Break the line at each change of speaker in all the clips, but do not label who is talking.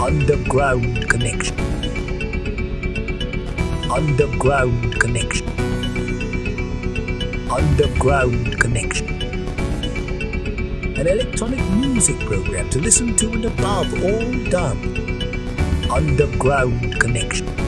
Underground Connection. Underground Connection. Underground Connection. An electronic music program to listen to and above all done. Underground Connection.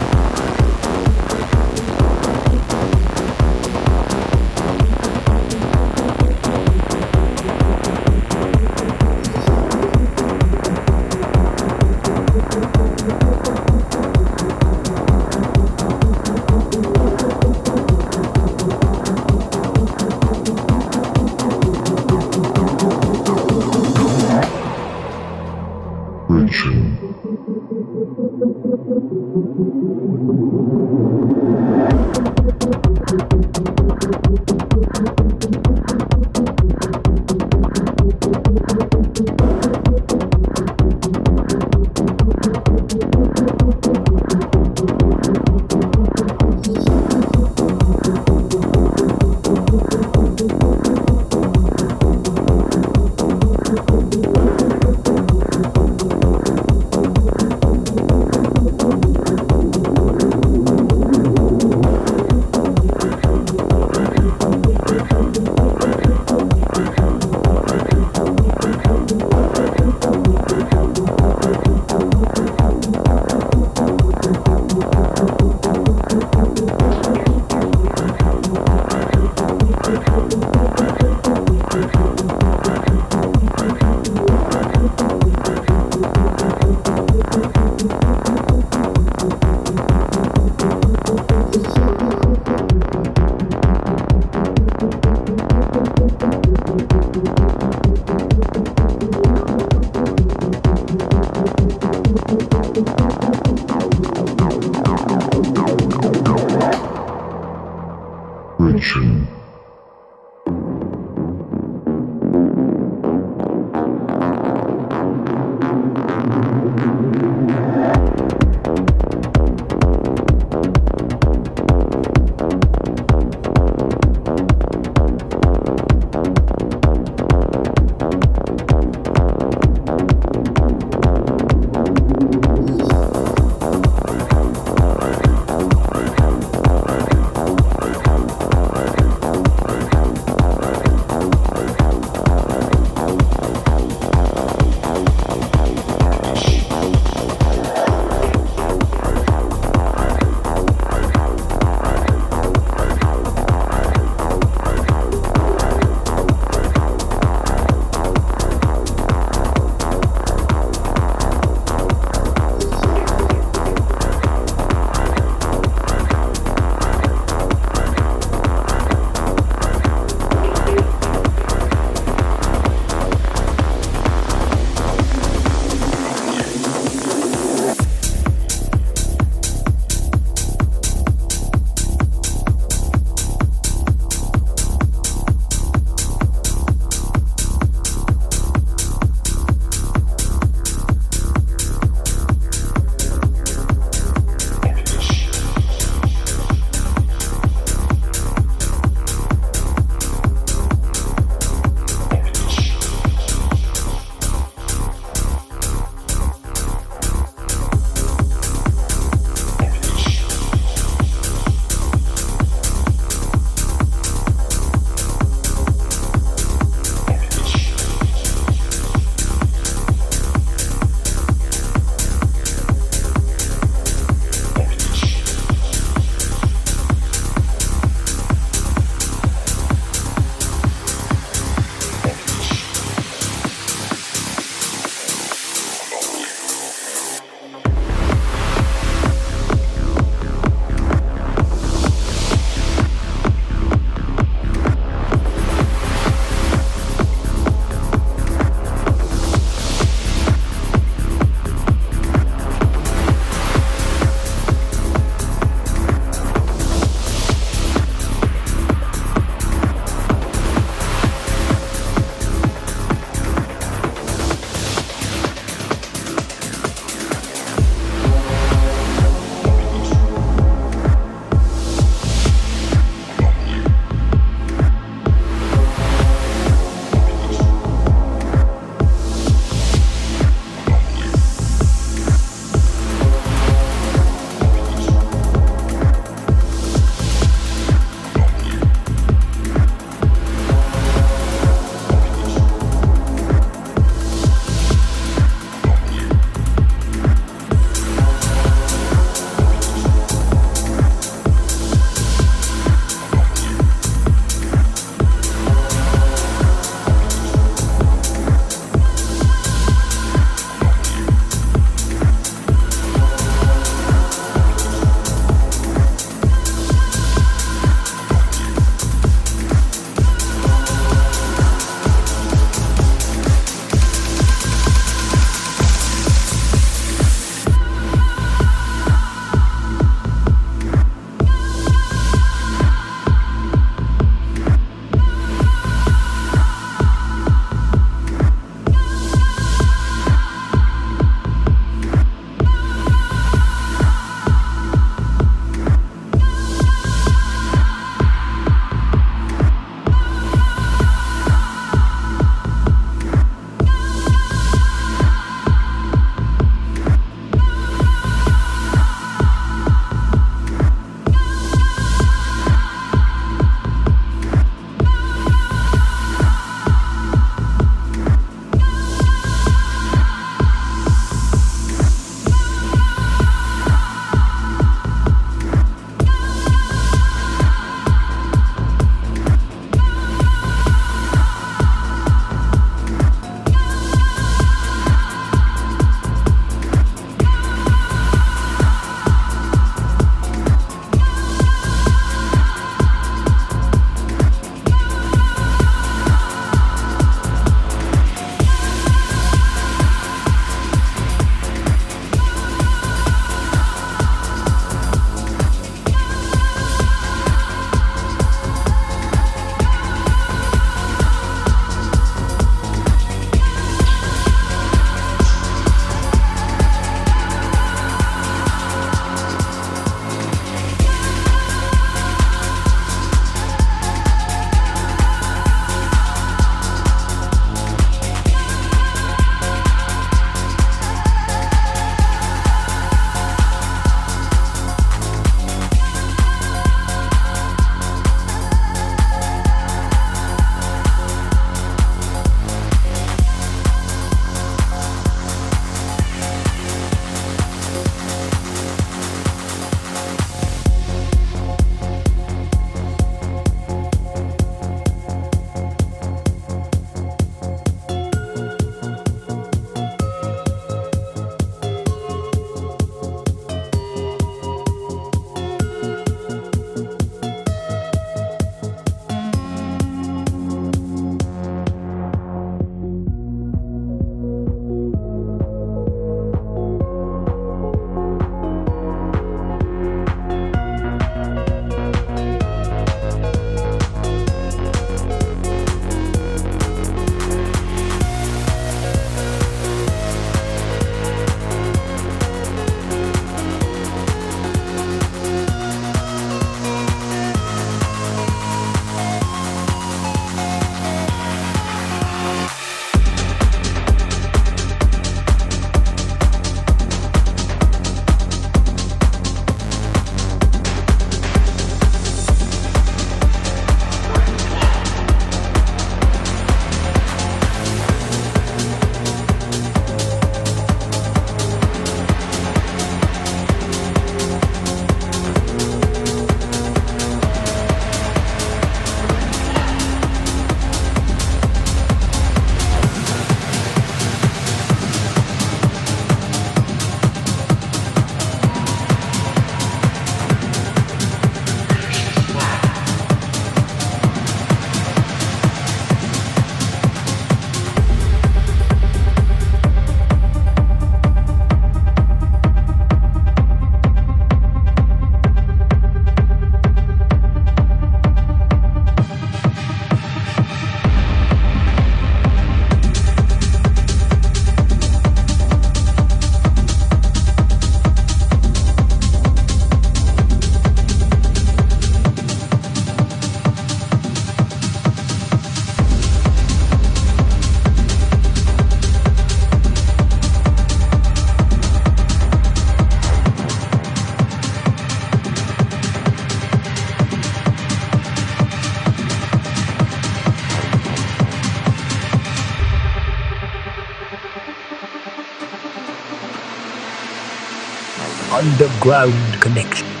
Underground connection.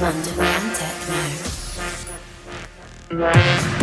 Wonderland Techno.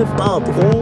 Above all